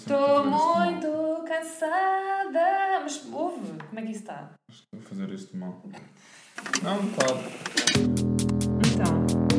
Estou muito cansada. Mas ouve, como é que isso está? Acho que vou fazer isto mal. Não, está. Então,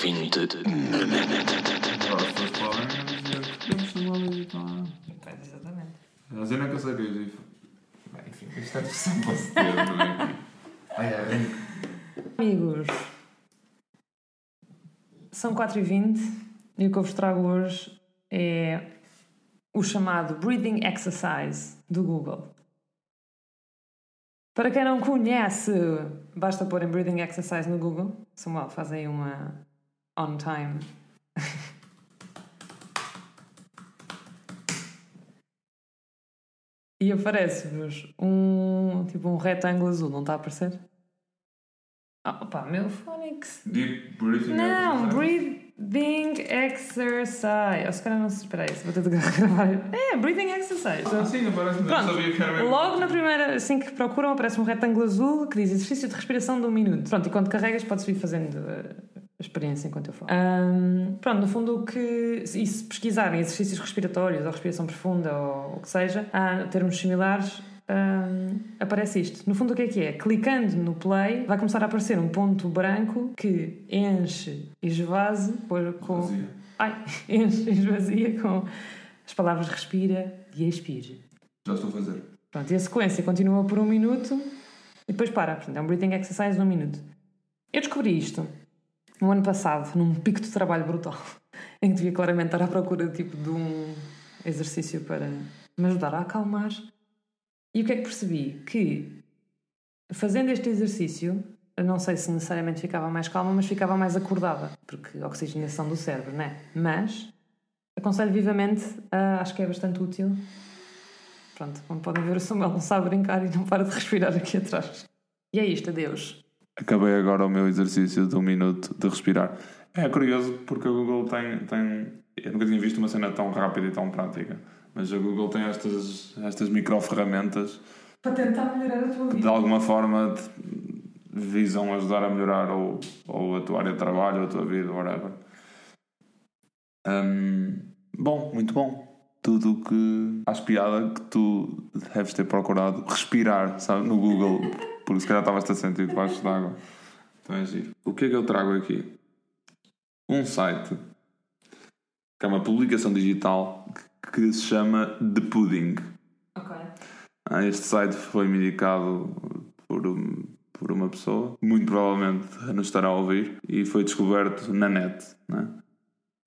4h20 na net. pois, exatamente. Que eu eu digo. Bem, Enfim, isto é discussão para se ter, não é? É, Amigos, são 4h20 e o que eu vos trago hoje é o chamado Breathing Exercise do Google. Para quem não conhece, basta pôr em Breathing Exercise no Google. Samuel, faz aí uma on time. E aparece-vos um tipo um retângulo azul, não está a aparecer? Ah, opá, meu Phonics. Deep breathing Não, exercise. breathing exercise. Ou se calhar não se espera aí, vou ter de gravar. É, breathing exercise. Ah, sim, aparece-me. Eu Pronto, sabia que era mesmo. logo na primeira, assim que procuram, aparece um retângulo azul que diz exercício de respiração de um minuto. Pronto, e quando carregas, podes ir fazendo uh, a experiência enquanto eu falo. Ahm, pronto, no fundo, o que. E se pesquisarem exercícios respiratórios ou respiração profunda ou o que seja, há termos similares. ahm, aparece isto. No fundo, o que é que é? Clicando no play, vai começar a aparecer um ponto branco que enche e por- com. Vazia. Ai, enche e esvazia com as palavras respira e expira. Já estou a fazer. Pronto, e a sequência continua por um minuto e depois para. Portanto, é um breathing exercise de um minuto. Eu descobri isto no ano passado, num pico de trabalho brutal, em que devia claramente estar à procura tipo, de um exercício para me ajudar a acalmar. E o que é que percebi? Que fazendo este exercício, não sei se necessariamente ficava mais calma, mas ficava mais acordada, porque oxigenação do cérebro, não é? Mas aconselho vivamente, ah, acho que é bastante útil Pronto, como podem ver, o Samuel não sabe brincar e não para de respirar aqui atrás. E é isto, adeus. Acabei agora o meu exercício de um minuto de respirar. É curioso porque a Google tem, tem. Eu nunca tinha visto uma cena tão rápida e tão prática. Mas a Google tem estas, estas micro ferramentas Para tentar melhorar a tua que de alguma forma visam ajudar a melhorar ou, ou a tua área de trabalho, ou a tua vida, whatever. Hum, bom, muito bom. Tudo o que. Acho piada que tu deves ter procurado respirar, sabe, no Google, porque se calhar estavas a sentir debaixo d'água. Então é giro. O que é que eu trago aqui? Um site que é uma publicação digital que, que se chama The Pudding. Ok. Ah, Este site foi-me indicado por, um- por uma pessoa, muito provavelmente nos estará a ouvir, e foi descoberto na net. Né?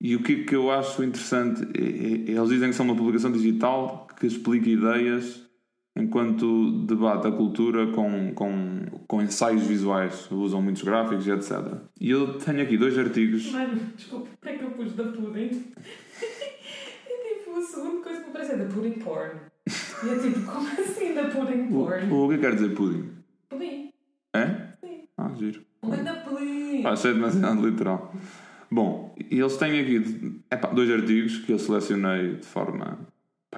E o que é que eu acho interessante? é- é- Eles dizem que são uma publicação digital que explica ideias enquanto debate a cultura com, com, com ensaios visuais, usam muitos gráficos e etc. E eu tenho aqui dois artigos. Mano, desculpa, é que eu pus da pudding? e tipo, a segunda coisa que me parece é da pudding porn. E é tipo, como assim da pudding O, porn? o que quer dizer pudding? Pudding. É? Sim. Ah, giro. Anda pudding. Ah, achei demasiado literal. Bom, eles têm aqui dois artigos que eu selecionei de forma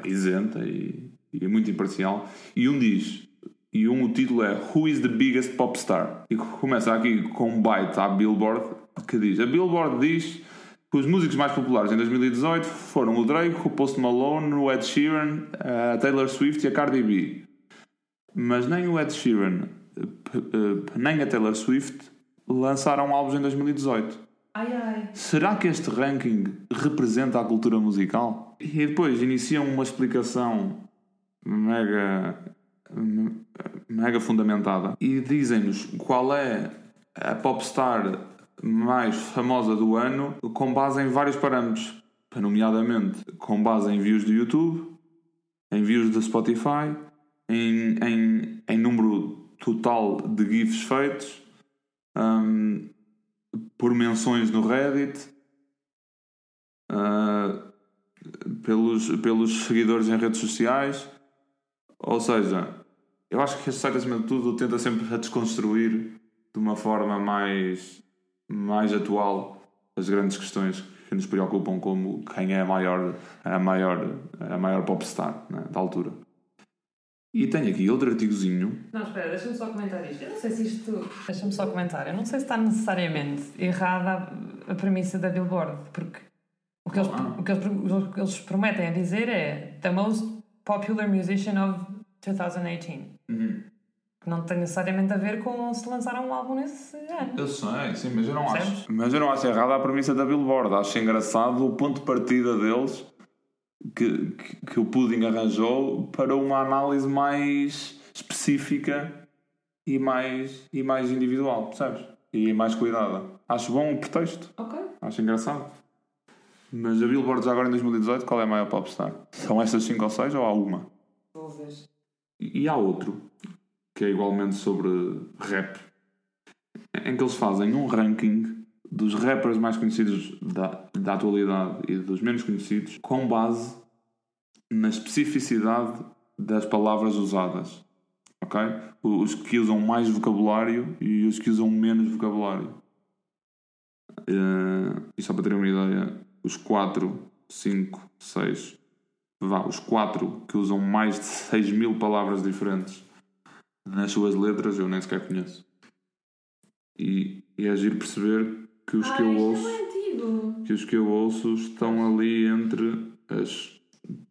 isenta e, e muito imparcial. E um diz, e um o título é Who is the biggest pop star? E começa aqui com um byte à Billboard que diz: A Billboard diz que os músicos mais populares em 2018 foram o Drake, o Post Malone, o Ed Sheeran, a Taylor Swift e a Cardi B. Mas nem o Ed Sheeran p- p- nem a Taylor Swift lançaram álbuns em 2018. Ai ai. Será que este ranking representa a cultura musical? E depois iniciam uma explicação mega, mega fundamentada e dizem-nos qual é a popstar mais famosa do ano com base em vários parâmetros, nomeadamente com base em views do YouTube, em views do Spotify, em, em, em número total de GIFs feitos, hum, por menções no Reddit, ah, pelos, pelos seguidores em redes sociais. Ou seja, eu acho que este site, acima de tudo, tenta sempre a desconstruir de uma forma mais, mais atual as grandes questões que nos preocupam, como quem é a maior, a maior, a maior popstar né, da altura. E tenho aqui outro artigozinho. Não, espera, deixa-me só comentar isto. Eu não sei se isto. Deixa-me só comentar. Eu não sei se está necessariamente errada a, a premissa da Billboard, porque o que, eles, o, que eles, o que eles prometem a dizer é The most popular musician of 2018. Que não tem necessariamente a ver com se lançaram um álbum nesse ano. Eu sei, sim, mas eu não Percebes? acho. Mas eu não acho errada a premissa da Billboard. Acho engraçado o ponto de partida deles que, que, que o Pudding arranjou para uma análise mais específica e mais, e mais individual, percebes? E mais cuidada. Acho bom o pretexto. Ok. Acho engraçado. Mas a Billboard já agora em 2018, qual é a maior popstar? São estas 5 ou 6 ou há uma? E e há outro, que é igualmente sobre rap, em que eles fazem um ranking dos rappers mais conhecidos da, da atualidade e dos menos conhecidos, com base na especificidade das palavras usadas. Ok? Os que usam mais vocabulário e os que usam menos vocabulário. Eh, e só para ter uma ideia, os 4, 5, 6, vá, os 4 que usam mais de 6 mil palavras diferentes nas suas letras eu nem sequer conheço. E, e é giro perceber que os que eu ouço é que os que eu ouço estão ali entre as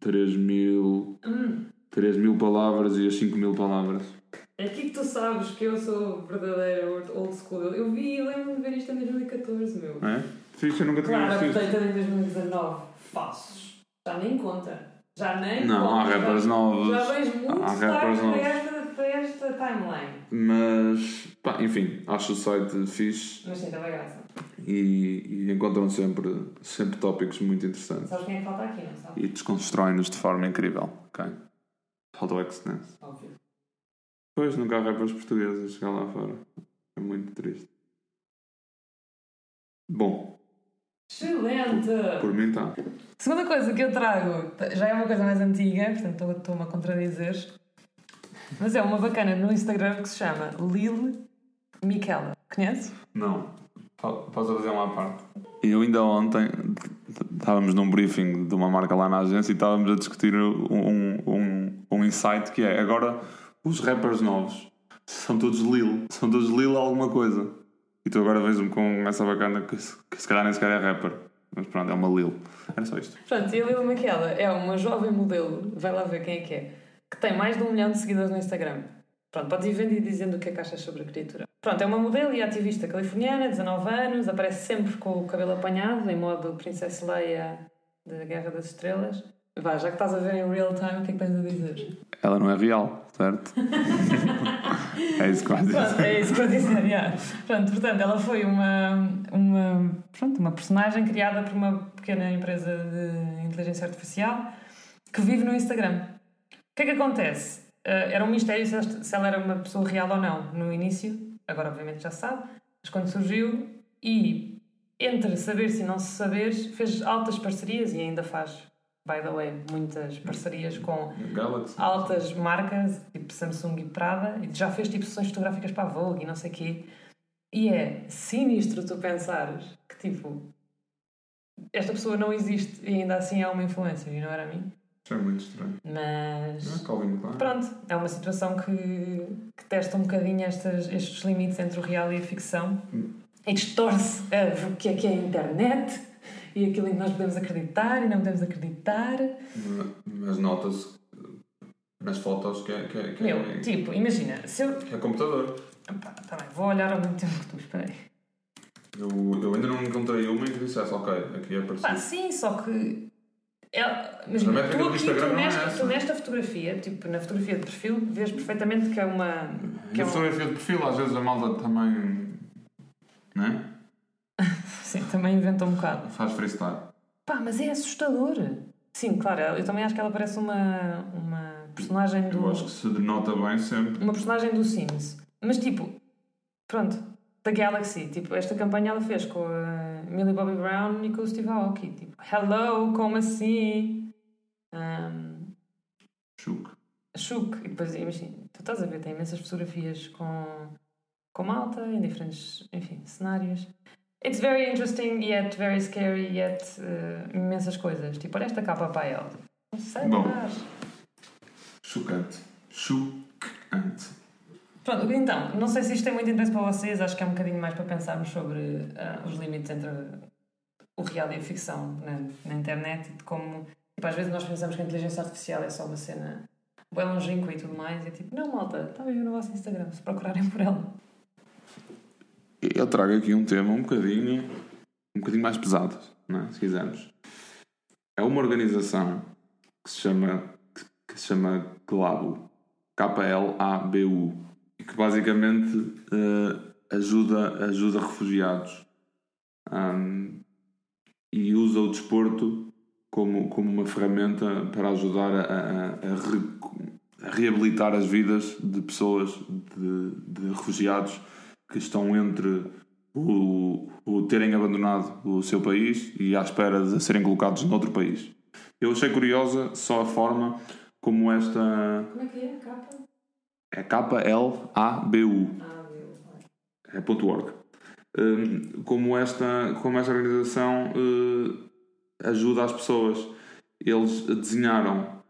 3 mil, Hum. 3 mil palavras e as 5 mil palavras. É aqui que tu sabes que eu sou verdadeira old school. Eu- vi, eu lembro-me de ver isto em 2014, meu. É? Fixe, eu nunca tinha Claro, visto isto. updated em 2019. Falsos. Já nem conta. Já nem Não, há conta. rappers novos. Já vejo muito Há rappers novos. Esta, para esta timeline. Mas, pá, enfim, acho o site fixe Mas sim, também graça. e, e encontram sempre, sempre tópicos muito interessantes. Sabes quem é que falta aqui, não sabes? E desconstroem-nos de forma incrível. Ok? Falta o X-Ness. Óbvio. Pois, nunca há rappers portugueses a chegar lá fora. É muito triste. Bom, Excelente! por mim está. Segunda coisa que eu trago, já é uma coisa mais antiga, portanto estou- estou-me a contradizer, mas é uma bacana no Instagram que se chama Lil Miquela. Conhece? Não. Posso fazer uma parte? Eu ainda ontem estávamos num briefing de uma marca lá na agência e estávamos a discutir um, um, um insight que é agora os rappers novos são todos Lil, são todos Lil alguma coisa. E tu agora vês-me com essa bacana que, se- que se calhar nem sequer é rapper. Mas pronto, é uma Lil. Era só isto. Pronto, e a Lil Miquela é uma jovem modelo, vai lá ver quem é que é, que tem mais de um milhão de seguidores no Instagram. Pronto, podes ir vendo e dizendo o que é que achas sobre a criatura. Pronto, é uma modelo e ativista californiana, 19 anos, aparece sempre com o cabelo apanhado, em modo Princess Leia da Guerra das Estrelas. Vá, já que estás a ver em real time, o que é que tens a dizer? Ela não é real, certo? é isso que Pronto, dizer. é isso que eu dizer, yeah. Pronto, portanto, ela foi uma, uma, pronto, uma personagem criada por uma pequena empresa de inteligência artificial que vive no Instagram. O que é que acontece? Eh, era um mistério se esta- se ela era uma pessoa real ou não no início, agora obviamente já se sabe, mas quando surgiu e entre saber-se e não se saber, fez altas parcerias e ainda faz, by the way, muitas parcerias com Galaxy. altas marcas, tipo Samsung e Prada, e já fez tipo sessões fotográficas para a Vogue e não sei o quê. E é sinistro tu pensares que tipo esta pessoa não existe e ainda assim é uma influencer, e não era a mim. Isso é muito estranho. Mas Não é Calvin Klein? pronto, é uma situação que, que testa um bocadinho estas, estes limites entre o real e a ficção e distorce o que é que é a internet e aquilo em que nós podemos acreditar e não podemos acreditar. Mas nota-se nas fotos que é, que é, que é, Meu, tipo, imagina, se eu. que é computador. Pá, tá bem, vou olhar ao mesmo tempo que tu, espera aí. Eu, eu ainda não encontrei uma em que dissesse, ok, aqui é Pá, parecido. sim, só que. Ela, Mas a métrica tu aqui, tu é nesta, essa. tu nesta fotografia, tipo, na fotografia de perfil, vês perfeitamente que é uma. Que é Na uma fotografia de perfil, às vezes a malta também. Né? sim, também inventa um bocado. Faz freestyle. Pá, mas é assustador. Sim, claro, eu também acho que ela parece uma, uma personagem do. Eu acho que se denota bem sempre. Uma personagem do Sims. Mas tipo, pronto, da Galaxy. Tipo, esta campanha ela fez com a Millie Bobby Brown e com o Steve Aoki. Tipo, hello, como assim? Um, Chuc. Choque. E depois, imagina, tu estás a ver, tem imensas fotografias com, com malta, em diferentes, enfim, cenários. It's very interesting, yet very scary, yet uh, imensas coisas. Tipo, olha esta capa para ele. Não sei, Bom. mas... Chocante. Chocante. Pronto, então, não sei se isto tem muito interesse para vocês, acho que é um bocadinho mais para pensarmos sobre ah, os limites entre o real e a ficção na, na internet e de como, tipo, às vezes nós pensamos que a inteligência artificial é só uma cena bem longínqua e tudo mais, e é tipo, não, malta, está a no vosso Instagram, se procurarem por ela. Eu trago aqui um tema um bocadinho, um bocadinho mais pesado, não é? se quisermos. É uma organização que se chama, que, se chama Glabu, K-L-A-B-U, que basicamente eh, ajuda, ajuda refugiados Ahm, e usa o desporto como, como uma ferramenta para ajudar a, a- a re- a reabilitar as vidas de pessoas, de, de refugiados que estão entre o, o terem abandonado o seu país e à espera de serem colocados noutro país. Eu achei curiosa só a forma como esta Como é que é a capa? É K-L-A-B-U é ponto .org. Hum, como esta, como esta organização eh, ajuda as pessoas. Eles desenharam,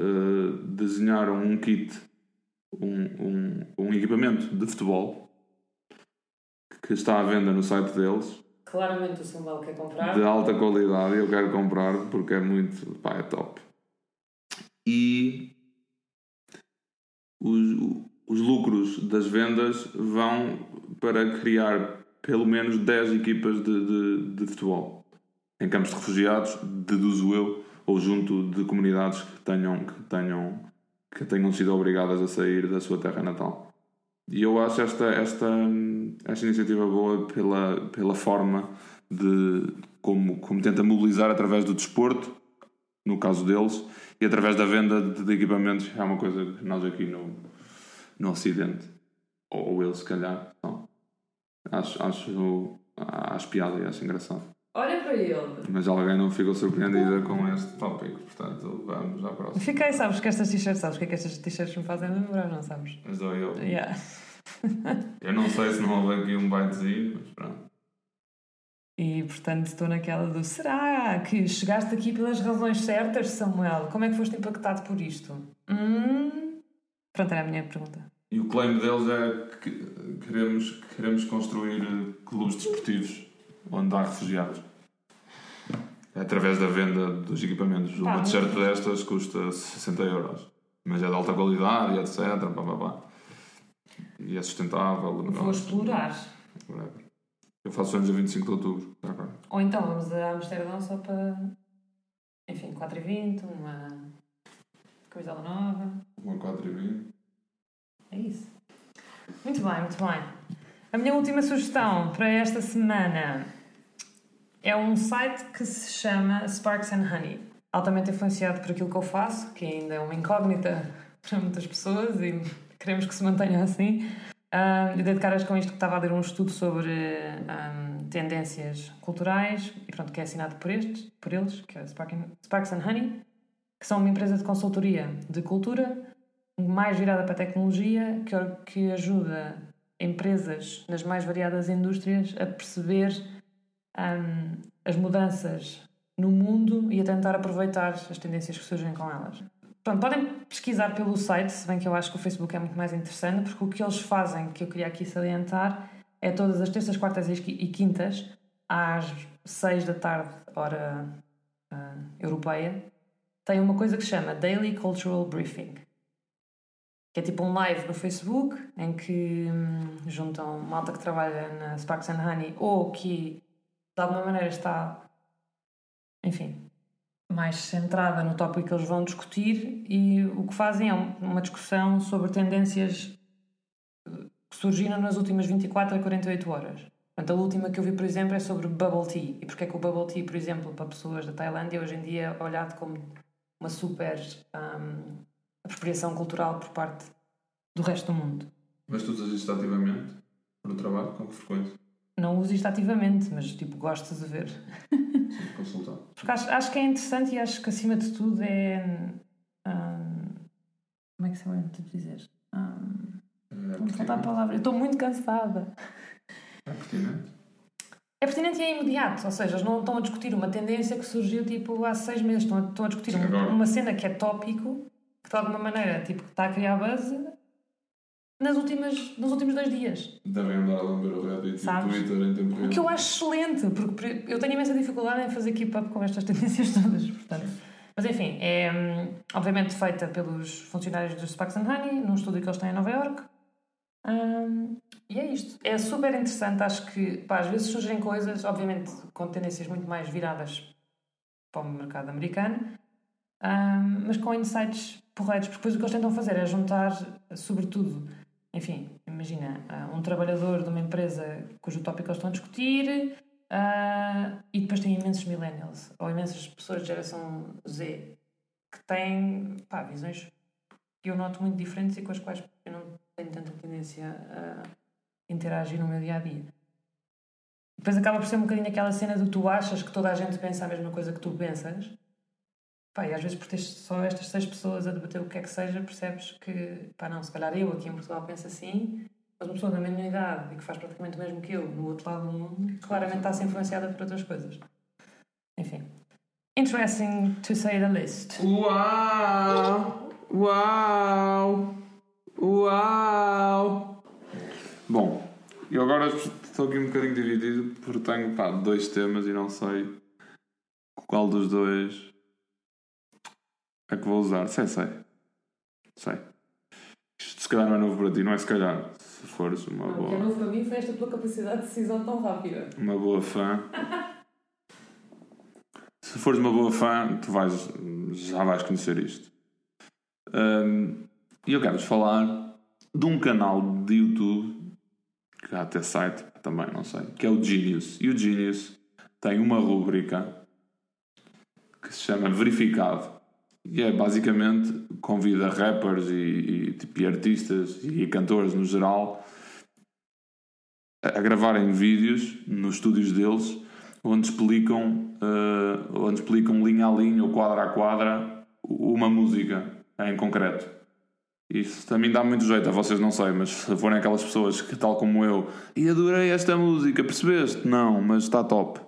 eh, desenharam um kit, um, um, um equipamento de futebol que está à venda no site deles, Claramente o Sambal quer comprar. de alta qualidade. Eu quero comprar porque é muito, pá, é top. E os, os lucros das vendas vão para criar pelo menos 10 equipas de, de, de futebol em campos de refugiados, deduzo eu, ou junto de comunidades que tenham, que tenham, que tenham sido obrigadas a sair da sua terra natal. E eu acho esta, esta, esta iniciativa boa pela, pela forma de como, como tenta mobilizar através do desporto, no caso deles, e através da venda de, de equipamentos, é uma coisa que nós aqui no, no Ocidente, ou, ou eles se calhar, não. Acho, acho, acho piada e acho engraçado. Olha para ele. Mas alguém não ficou surpreendida com este tópico, portanto vamos à próxima. Fiquei, sabes que estas t-shirts, sabes o que é que estas t-shirts me fazem lembrar, não sabes? Mas dou eu. Yeah. Eu não sei se não houve aqui um bytezinho, mas pronto. E portanto estou naquela do será que chegaste aqui pelas razões certas, Samuel? Como é que foste impactado por isto? Hum? Pronto, era a minha pergunta. E o claim deles é que queremos, queremos construir eh, clubes desportivos onde há refugiados. Através da venda dos equipamentos. Pá, Uma t-shirt destas custa 60 euros. Mas é de alta qualidade etc. Pá, pá, pá. E é sustentável. Vou explorar. whatever. Eu faço anos a 25 de outubro. Tá, pá. Ou então vamos a Amsterdão só para, enfim, 4h20, uma camisola nova. Uma 4 e 20. É isso. Muito bem, muito bem. A minha última sugestão para esta semana é um site que se chama Sparks and Honey. Altamente influenciado por aquilo que eu faço, que ainda é uma incógnita para muitas pessoas e queremos que se mantenha assim. Ah, eu dei de caras com isto que estava a ler um estudo sobre ah, tendências culturais e pronto, que é assinado por estes, por eles, que é Sparks and Honey, que são uma empresa de consultoria de cultura mais virada para a tecnologia, que, que ajuda empresas nas mais variadas indústrias a perceber hum, as mudanças no mundo e a tentar aproveitar as tendências que surgem com elas. Pronto, podem pesquisar pelo site, se bem que eu acho que o Facebook é muito mais interessante, porque o que eles fazem, que eu queria aqui salientar, é todas as terças, quartas e qui- quintas, às seis da tarde, hora ah, europeia, tem uma coisa que se chama Daily Cultural Briefing. Que é tipo um live no Facebook em que hum, juntam malta que trabalha na Sparks and Honey ou que de alguma maneira está, enfim, mais centrada no tópico que eles vão discutir e o que fazem é um- uma discussão sobre tendências eh, que surgiram nas últimas 24 a 48 horas. Portanto, a última que eu vi, por exemplo, é sobre bubble tea. E porque é que o bubble tea, por exemplo, para pessoas da Tailândia, hoje em dia é olhado como uma super hum, apropriação cultural por parte do resto do mundo. Mas tu usas isto ativamente no trabalho, com que frequência? Não uso isto ativamente, mas tipo, gosto de ver. Sim, consultar. Porque acho, acho que é interessante e acho que acima de tudo é. hum, Como é que se chama de dizer? Ah, Vamos faltar a palavra. Eu estou muito cansada. É pertinente. É pertinente e é imediato, ou seja, eles não estão a discutir uma tendência que surgiu tipo há seis meses, estão a, estão a discutir um- Agora. uma cena que é tópico, que de alguma maneira tipo, está a criar buzz nas últimas, nos últimos dois dias. Devem andar a lamber o Reddit e o Sabes? Twitter em tempo real. O que eu acho excelente, porque eu tenho imensa dificuldade em fazer keep up com estas tendências todas. Portanto. Mas enfim, é hum, obviamente feita pelos funcionários do Sparks and Honey, num estúdio que eles têm em Nova York. Hum, e é isto. É super interessante. Acho que pá, às vezes surgem coisas, obviamente, com tendências muito mais viradas para o mercado americano, hum, mas com insights porreiros, porque depois o que eles tentam fazer é juntar, sobretudo, enfim, imagina, ah, um trabalhador de uma empresa cujo tópico eles estão a discutir ah, e depois tem imensos millennials ou imensas pessoas de geração Z que têm pá, visões que eu noto muito diferentes e com as quais eu não tenho tanta tendência a interagir no meu dia a dia. Depois acaba por ser um bocadinho aquela cena do tu achas que toda a gente pensa a mesma coisa que tu pensas. Pá, e às vezes por teres só estas seis pessoas a debater o que é que seja, percebes que, pá, não, se calhar eu aqui em Portugal penso assim, mas uma pessoa da mesma idade e que faz praticamente o mesmo que eu no outro lado do mundo, claramente está a ser influenciada por outras coisas. Enfim. Interesting to say the least. Uau! Uau! Uau! Bom, eu agora estou aqui um bocadinho dividido porque tenho pá, dois temas e não sei qual dos dois é que vou usar. Sei, sei. Sei. Isto se calhar não é novo para ti, não é se calhar. Se fores uma boa. novo para mim foi esta tua capacidade de decisão tão rápida. uma boa fã. Se fores uma boa fã, tu vais, já vais conhecer isto. Hum, E eu quero-vos falar de um canal de YouTube, que há até site também, não sei, que é o Genius. E o Genius tem uma rúbrica que se chama Verificado. E é basicamente convida rappers e, e, tipo, e artistas e cantores no geral a a gravarem vídeos nos estúdios deles onde explicam, eh, onde explicam linha a linha ou quadra a quadra uma música em concreto. Isso também dá muito jeito, a vocês não sei, mas se forem aquelas pessoas que, tal como eu, e adorei esta música, percebeste? Não, mas está top.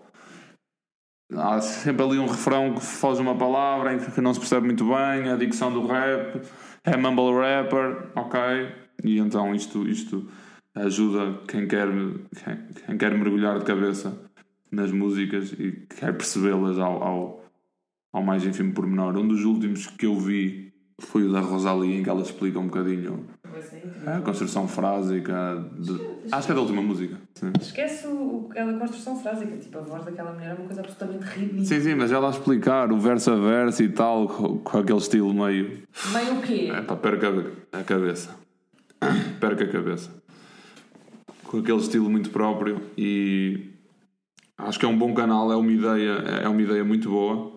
Há sempre ali um refrão que foge uma palavra em que não se percebe muito bem, a dicção do rap, é mumble rapper, ok? E então isto, isto ajuda quem quer, quem, quem quer mergulhar de cabeça nas músicas e quer percebê-las ao, ao, ao mais ínfimo pormenor. Um dos últimos que eu vi foi o da Rosalie, em que ela explica um bocadinho a construção frásica. De... Acho que é da última música. Sim. Esquece o, aquela construção frásica, tipo, a voz daquela mulher é uma coisa absolutamente ridícula. sim, sim, mas ela a explicar o verso a verso e tal, com, com aquele estilo meio. Meio o quê? É para perca a cabeça. perca a cabeça. Com aquele estilo muito próprio e acho que é um bom canal, é uma ideia, é uma ideia muito boa.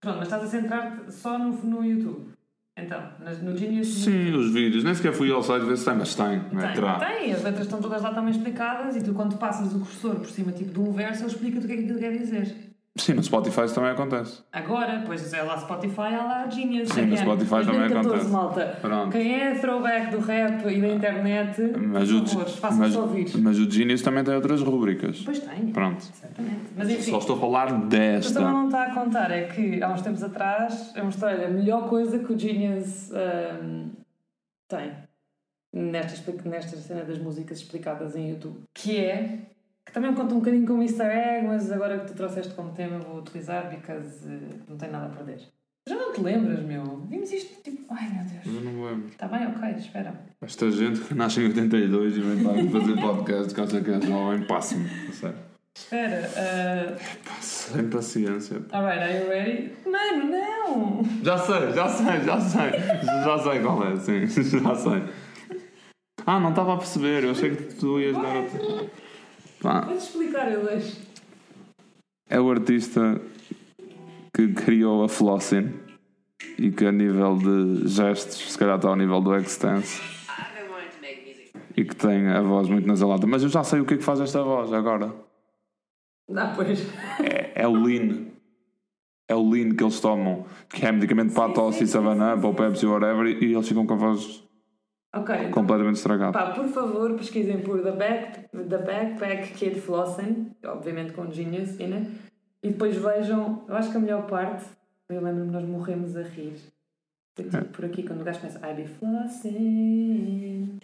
Pronto, mas estás a centrar-te só no, no YouTube. Então, no Genius. Sim, os vídeos, nem sequer fui ao site ver se tem, mas tem, é? Tem, Terá. tem, as letras estão todas lá também explicadas e tu quando passas o cursor por cima tipo de um verso ele explica-te o que é que aquilo quer dizer. Sim, no Spotify isso também acontece. Agora, pois é lá Spotify, há lá Genius. Sim, no. Spotify também 2014, acontece. malta. Pronto. Quem é throwback do rap e da internet, Mas por o, favor, façam-se mas, ouvir. mas o Genius também tem outras rubricas. Pois tem, Pronto. certamente. Mas enfim, Só estou a falar o que desta. também não está a contar é que há uns tempos atrás eu mostrei a melhor coisa que o Genius ahm, tem nesta, nesta cena das músicas explicadas em YouTube, que é que também conta um bocadinho com o Mr. Egg, mas agora que tu trouxeste como tema vou utilizar because eh, não tem nada a perder. Já não te lembras, meu? Vimos isto tipo. Ai meu Deus. Eu não lembro. Está bem, ok, espera. Esta gente que nasce em 82 e vem para fazer podcast acha que é jovem, passa-me. a Sério. Espera. Uh... Sem paciência. Alright, are you ready? Mano, não! Já sei, já sei, já sei. Já sei qual é, sim. Já sei. Ah, não estava a perceber. Eu achei que tu ias dar outra. Pá, Podes explicar, deixo. é o artista que criou a Flossin e que a nível de gestos, se calhar está ao nível do Extense e que tem a voz muito nasalada. Mas eu já sei o que é que faz esta voz agora. Ah, pois. É, é o Lean. é o lean que eles tomam, que é medicamento para a tosse e sim, 7-up sim, ou sim. Pepsi whatever e eles ficam com a voz Ok. então, completamente estragada. Pá, por favor, pesquisem por The, Back, The Backpack Kid Flossing, obviamente com Genius it, e depois vejam, eu acho que a melhor parte, eu lembro-me, nós morremos a rir. Tipo por aqui, quando o gajo começa, I be flossing.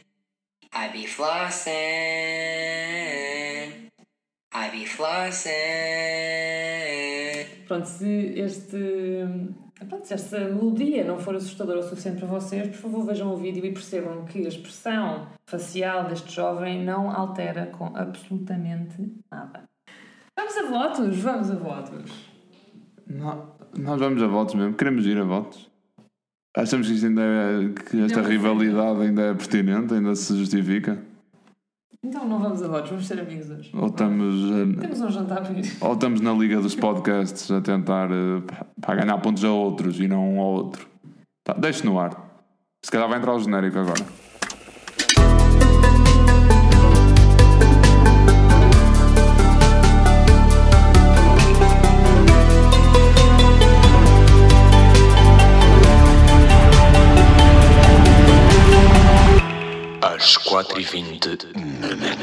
I be flossing. I be flossing. Pronto, se este. Pronto, se esta melodia não for assustadora o suficiente para vocês, por favor vejam o vídeo e percebam que a expressão facial deste jovem não altera com absolutamente nada. Vamos a votos, vamos a votos. Não, nós vamos a votos mesmo, queremos ir a votos. Achamos que, isto ainda é, que esta Não, rivalidade ainda é pertinente, ainda se justifica? Então não vamos a votos, vamos ser amigos hoje. Ou estamos, Temos um jantar para ir. ou estamos na liga dos podcasts a tentar eh, para ganhar pontos a outros e não um ao outro? Tá, deixe no ar. Se calhar vai entrar o genérico agora. Às quatro e vinte na net.